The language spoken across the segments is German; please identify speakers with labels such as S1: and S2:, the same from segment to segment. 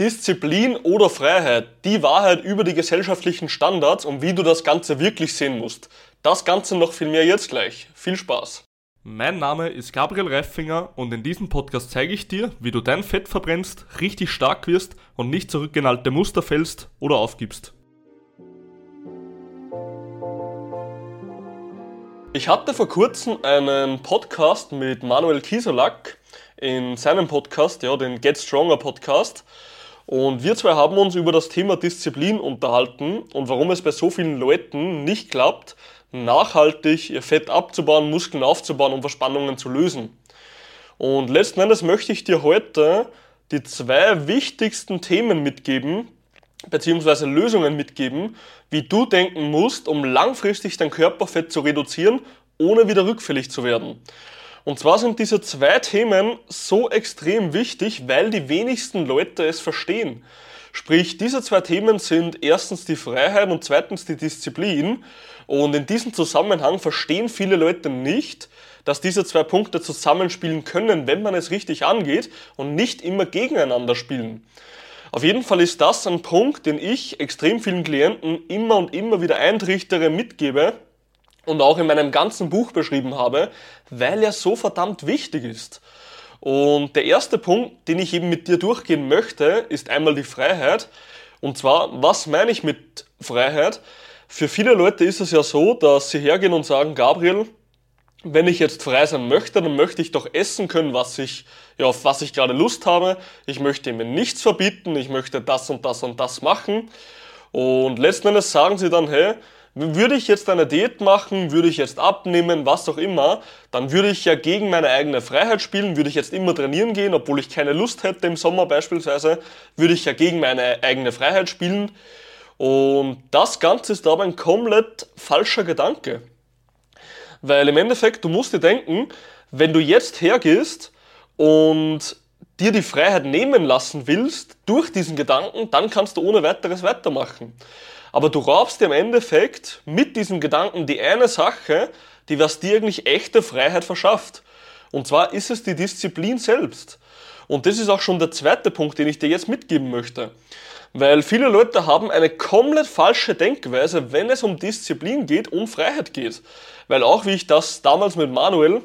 S1: Disziplin oder Freiheit, die Wahrheit über die gesellschaftlichen Standards und wie du das Ganze wirklich sehen musst. Das Ganze noch viel mehr jetzt gleich. Viel Spaß.
S2: Mein Name ist Gabriel Reifinger und in diesem Podcast zeige ich dir, wie du dein Fett verbrennst, richtig stark wirst und nicht zurückgenalte Muster fällst oder aufgibst.
S1: Ich hatte vor kurzem einen Podcast mit Manuel Kieselak in seinem Podcast, ja, den Get Stronger Podcast. Und wir zwei haben uns über das Thema Disziplin unterhalten und warum es bei so vielen Leuten nicht klappt, nachhaltig ihr Fett abzubauen, Muskeln aufzubauen und Verspannungen zu lösen. Und letzten Endes möchte ich dir heute die zwei wichtigsten Themen mitgeben, beziehungsweise Lösungen mitgeben, wie du denken musst, um langfristig dein Körperfett zu reduzieren, ohne wieder rückfällig zu werden. Und zwar sind diese zwei Themen so extrem wichtig, weil die wenigsten Leute es verstehen. Sprich, diese zwei Themen sind erstens die Freiheit und zweitens die Disziplin. Und in diesem Zusammenhang verstehen viele Leute nicht, dass diese zwei Punkte zusammenspielen können, wenn man es richtig angeht und nicht immer gegeneinander spielen. Auf jeden Fall ist das ein Punkt, den ich extrem vielen Klienten immer und immer wieder eintrichtere, mitgebe, und auch in meinem ganzen Buch beschrieben habe, weil er so verdammt wichtig ist. Und der erste Punkt, den ich eben mit dir durchgehen möchte, ist einmal die Freiheit. Und zwar, was meine ich mit Freiheit? Für viele Leute ist es ja so, dass sie hergehen und sagen, Gabriel, wenn ich jetzt frei sein möchte, dann möchte ich doch essen können, was ich, ja, auf was ich gerade Lust habe. Ich möchte mir nichts verbieten, ich möchte das und das und das machen. Und letzten Endes sagen sie dann, hey, würde ich jetzt eine Diät machen, würde ich jetzt abnehmen, was auch immer, dann würde ich ja gegen meine eigene Freiheit spielen, würde ich jetzt immer trainieren gehen, obwohl ich keine Lust hätte im Sommer beispielsweise, würde ich ja gegen meine eigene Freiheit spielen. Und das Ganze ist aber ein komplett falscher Gedanke. Weil im Endeffekt, du musst dir denken, wenn du jetzt hergehst und dir die Freiheit nehmen lassen willst durch diesen Gedanken, dann kannst du ohne weiteres weitermachen. Aber du raubst dir im Endeffekt mit diesem Gedanken die eine Sache, die was dir eigentlich echte Freiheit verschafft. Und zwar ist es die Disziplin selbst. Und das ist auch schon der zweite Punkt, den ich dir jetzt mitgeben möchte. Weil viele Leute haben eine komplett falsche Denkweise, wenn es um Disziplin geht, um Freiheit geht. Weil auch wie ich das damals mit Manuel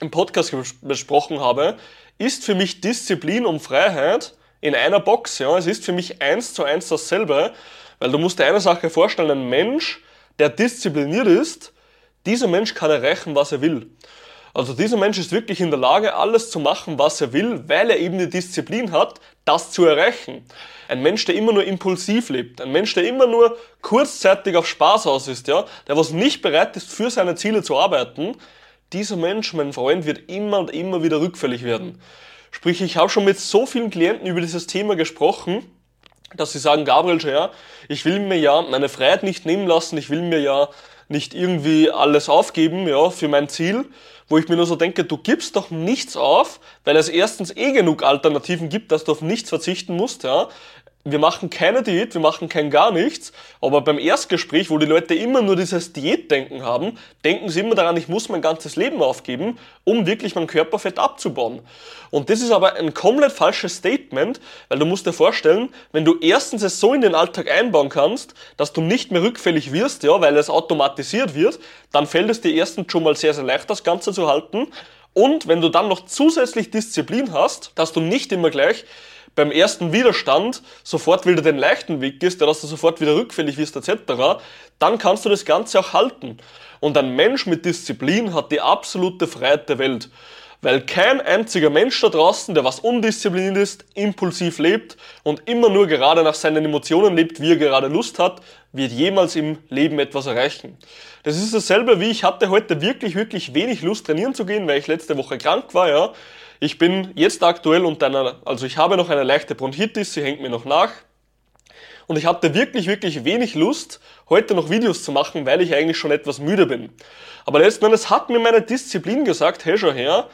S1: im Podcast besprochen habe, ist für mich Disziplin und Freiheit in einer Box. Ja, es ist für mich eins zu eins dasselbe. Weil du musst dir eine Sache vorstellen, ein Mensch, der diszipliniert ist, dieser Mensch kann erreichen, was er will. Also dieser Mensch ist wirklich in der Lage, alles zu machen, was er will, weil er eben die Disziplin hat, das zu erreichen. Ein Mensch, der immer nur impulsiv lebt, ein Mensch, der immer nur kurzzeitig auf Spaß aus ist, ja, der was nicht bereit ist, für seine Ziele zu arbeiten, dieser Mensch, mein Freund, wird immer und immer wieder rückfällig werden. Sprich, ich habe schon mit so vielen Klienten über dieses Thema gesprochen, dass sie sagen, Gabriel, ja, ich will mir ja meine Freiheit nicht nehmen lassen, ich will mir ja nicht irgendwie alles aufgeben, ja, für mein Ziel, wo ich mir nur so denke, du gibst doch nichts auf, weil es erstens eh genug Alternativen gibt, dass du auf nichts verzichten musst, ja wir machen keine Diät, wir machen kein gar nichts, aber beim Erstgespräch, wo die Leute immer nur dieses Diätdenken haben, denken sie immer daran, ich muss mein ganzes Leben aufgeben, um wirklich mein Körperfett abzubauen. Und das ist aber ein komplett falsches Statement, weil du musst dir vorstellen, wenn du erstens es so in den Alltag einbauen kannst, dass du nicht mehr rückfällig wirst, ja, weil es automatisiert wird, dann fällt es dir erstens schon mal sehr, sehr leicht, das Ganze zu halten. Und wenn du dann noch zusätzlich Disziplin hast, dass du nicht immer gleich beim ersten Widerstand sofort wieder den leichten Weg gehst, der dass du sofort wieder rückfällig wirst etc., dann kannst du das Ganze auch halten. Und ein Mensch mit Disziplin hat die absolute Freiheit der Welt. Weil kein einziger Mensch da draußen, der was undiszipliniert ist, impulsiv lebt und immer nur gerade nach seinen Emotionen lebt, wie er gerade Lust hat, wird jemals im Leben etwas erreichen. Das ist dasselbe wie ich hatte heute wirklich, wirklich wenig Lust trainieren zu gehen, weil ich letzte Woche krank war, ja. Ich bin jetzt aktuell unter einer, also ich habe noch eine leichte Bronchitis, sie hängt mir noch nach. Und ich hatte wirklich, wirklich wenig Lust, heute noch Videos zu machen, weil ich eigentlich schon etwas müde bin. Aber letzten Endes hat mir meine Disziplin gesagt, hey, schau her,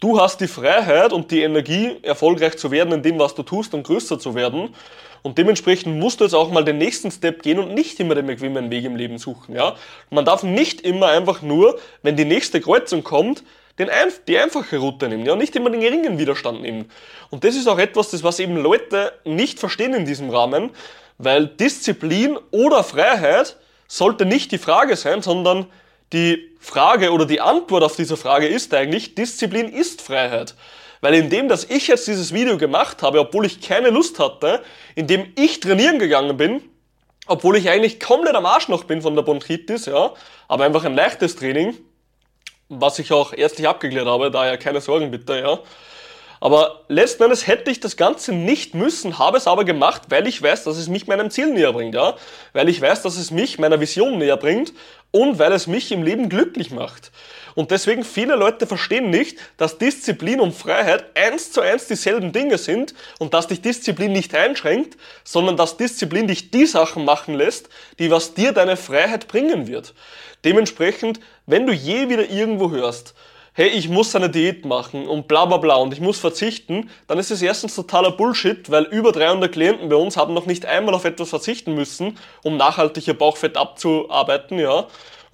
S1: du hast die Freiheit und die Energie, erfolgreich zu werden in dem, was du tust und größer zu werden. Und dementsprechend musst du jetzt auch mal den nächsten Step gehen und nicht immer den bequemen Weg im Leben suchen, ja. Man darf nicht immer einfach nur, wenn die nächste Kreuzung kommt, den, die einfache Route nimmt, ja, nicht immer den geringen Widerstand nimmt. Und das ist auch etwas, das was eben Leute nicht verstehen in diesem Rahmen, weil Disziplin oder Freiheit sollte nicht die Frage sein, sondern die Frage oder die Antwort auf diese Frage ist eigentlich, Disziplin ist Freiheit. Weil indem, dass ich jetzt dieses Video gemacht habe, obwohl ich keine Lust hatte, indem ich trainieren gegangen bin, obwohl ich eigentlich komplett am Arsch noch bin von der Bronchitis, ja, aber einfach ein leichtes Training, was ich auch ärztlich abgeklärt habe, daher keine Sorgen bitte, ja. Aber letzten Endes hätte ich das Ganze nicht müssen, habe es aber gemacht, weil ich weiß, dass es mich meinem Ziel näher bringt, ja. Weil ich weiß, dass es mich meiner Vision näher bringt und weil es mich im Leben glücklich macht. Und deswegen viele Leute verstehen nicht, dass Disziplin und Freiheit eins zu eins dieselben Dinge sind und dass dich Disziplin nicht einschränkt, sondern dass Disziplin dich die Sachen machen lässt, die was dir deine Freiheit bringen wird. Dementsprechend, wenn du je wieder irgendwo hörst, hey, ich muss eine Diät machen und bla bla bla und ich muss verzichten, dann ist es erstens totaler Bullshit, weil über 300 Klienten bei uns haben noch nicht einmal auf etwas verzichten müssen, um nachhaltig ihr Bauchfett abzuarbeiten, ja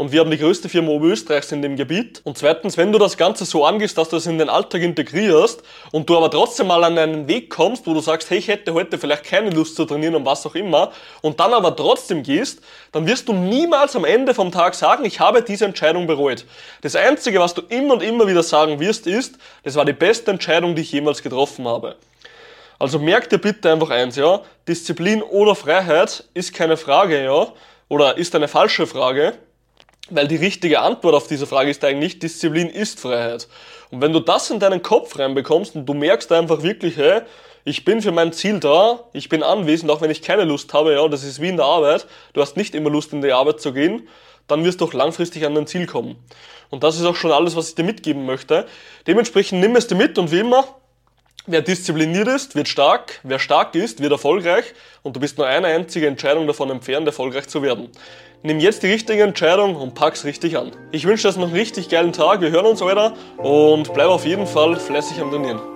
S1: und wir haben die größte Firma Oberösterreichs in dem Gebiet. Und zweitens, wenn du das Ganze so angehst, dass du es in den Alltag integrierst und du aber trotzdem mal an einen Weg kommst, wo du sagst, hey, ich hätte heute vielleicht keine Lust zu trainieren und was auch immer, und dann aber trotzdem gehst, dann wirst du niemals am Ende vom Tag sagen, ich habe diese Entscheidung bereut. Das Einzige, was du immer und immer wieder sagen wirst, ist, das war die beste Entscheidung, die ich jemals getroffen habe. Also merk dir bitte einfach eins, ja, Disziplin oder Freiheit ist keine Frage, ja, oder ist eine falsche Frage, weil die richtige Antwort auf diese Frage ist eigentlich, Disziplin ist Freiheit. Und wenn du das in deinen Kopf reinbekommst und du merkst einfach wirklich, hey, ich bin für mein Ziel da, ich bin anwesend, auch wenn ich keine Lust habe, ja, das ist wie in der Arbeit, du hast nicht immer Lust in die Arbeit zu gehen, dann wirst du auch langfristig an dein Ziel kommen. Und das ist auch schon alles, was ich dir mitgeben möchte. Dementsprechend nimm es dir mit und wie immer, Wer diszipliniert ist, wird stark. Wer stark ist, wird erfolgreich. Und du bist nur eine einzige Entscheidung davon entfernt, erfolgreich zu werden. Nimm jetzt die richtige Entscheidung und pack's richtig an. Ich wünsche dir noch einen richtig geilen Tag. Wir hören uns weiter und bleib auf jeden Fall fleißig am Trainieren.